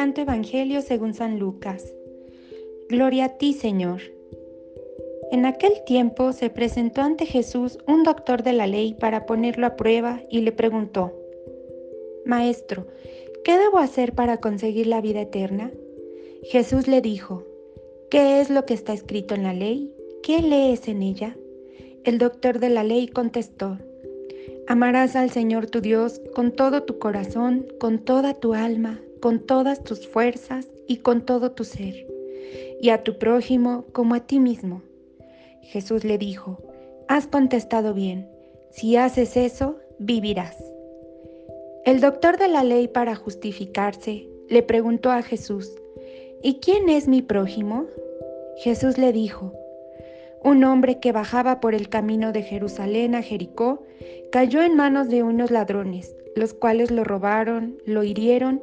Santo Evangelio según San Lucas. Gloria a ti, Señor. En aquel tiempo se presentó ante Jesús un doctor de la ley para ponerlo a prueba y le preguntó, Maestro, ¿qué debo hacer para conseguir la vida eterna? Jesús le dijo, ¿qué es lo que está escrito en la ley? ¿Qué lees en ella? El doctor de la ley contestó, Amarás al Señor tu Dios con todo tu corazón, con toda tu alma, con todas tus fuerzas y con todo tu ser, y a tu prójimo como a ti mismo. Jesús le dijo, has contestado bien, si haces eso, vivirás. El doctor de la ley para justificarse le preguntó a Jesús, ¿y quién es mi prójimo? Jesús le dijo, un hombre que bajaba por el camino de Jerusalén a Jericó cayó en manos de unos ladrones, los cuales lo robaron, lo hirieron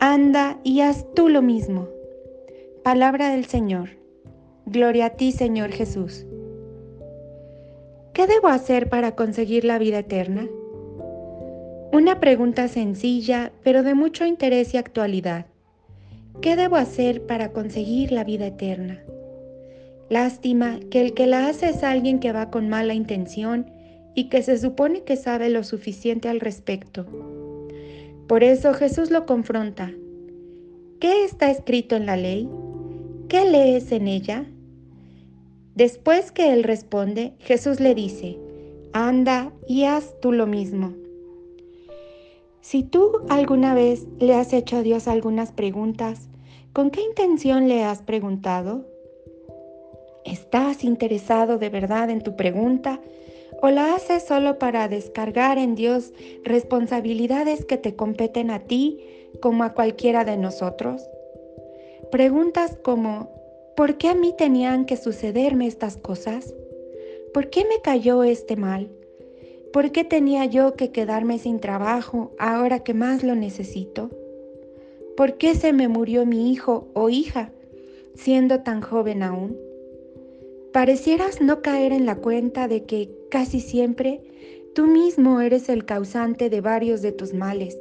Anda y haz tú lo mismo. Palabra del Señor. Gloria a ti, Señor Jesús. ¿Qué debo hacer para conseguir la vida eterna? Una pregunta sencilla, pero de mucho interés y actualidad. ¿Qué debo hacer para conseguir la vida eterna? Lástima que el que la hace es alguien que va con mala intención y que se supone que sabe lo suficiente al respecto. Por eso Jesús lo confronta. ¿Qué está escrito en la ley? ¿Qué lees en ella? Después que él responde, Jesús le dice, anda y haz tú lo mismo. Si tú alguna vez le has hecho a Dios algunas preguntas, ¿con qué intención le has preguntado? ¿Estás interesado de verdad en tu pregunta ¿O la haces solo para descargar en Dios responsabilidades que te competen a ti como a cualquiera de nosotros? Preguntas como, ¿por qué a mí tenían que sucederme estas cosas? ¿Por qué me cayó este mal? ¿Por qué tenía yo que quedarme sin trabajo ahora que más lo necesito? ¿Por qué se me murió mi hijo o hija siendo tan joven aún? Parecieras no caer en la cuenta de que casi siempre tú mismo eres el causante de varios de tus males,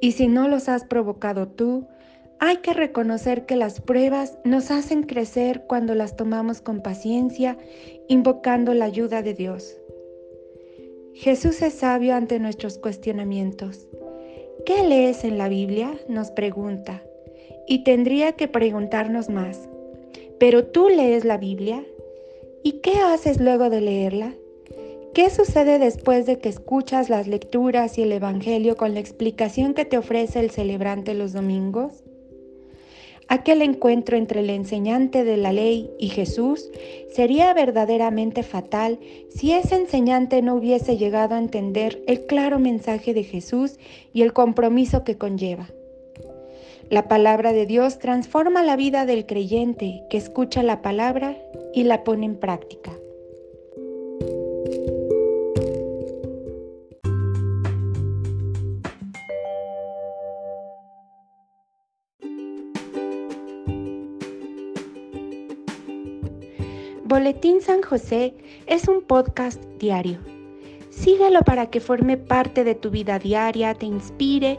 y si no los has provocado tú, hay que reconocer que las pruebas nos hacen crecer cuando las tomamos con paciencia, invocando la ayuda de Dios. Jesús es sabio ante nuestros cuestionamientos. ¿Qué lees en la Biblia? nos pregunta. Y tendría que preguntarnos más. ¿Pero tú lees la Biblia? ¿Y qué haces luego de leerla? ¿Qué sucede después de que escuchas las lecturas y el Evangelio con la explicación que te ofrece el celebrante los domingos? aquel encuentro entre el enseñante de la ley y Jesús sería verdaderamente fatal si ese enseñante no hubiese llegado a entender el claro mensaje de Jesús y el compromiso que conlleva. La palabra de Dios transforma la vida del creyente que escucha la palabra y la pone en práctica. Boletín San José es un podcast diario. Síguelo para que forme parte de tu vida diaria, te inspire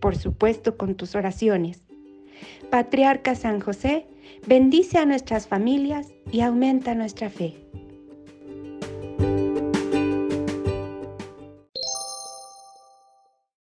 por supuesto, con tus oraciones. Patriarca San José, bendice a nuestras familias y aumenta nuestra fe.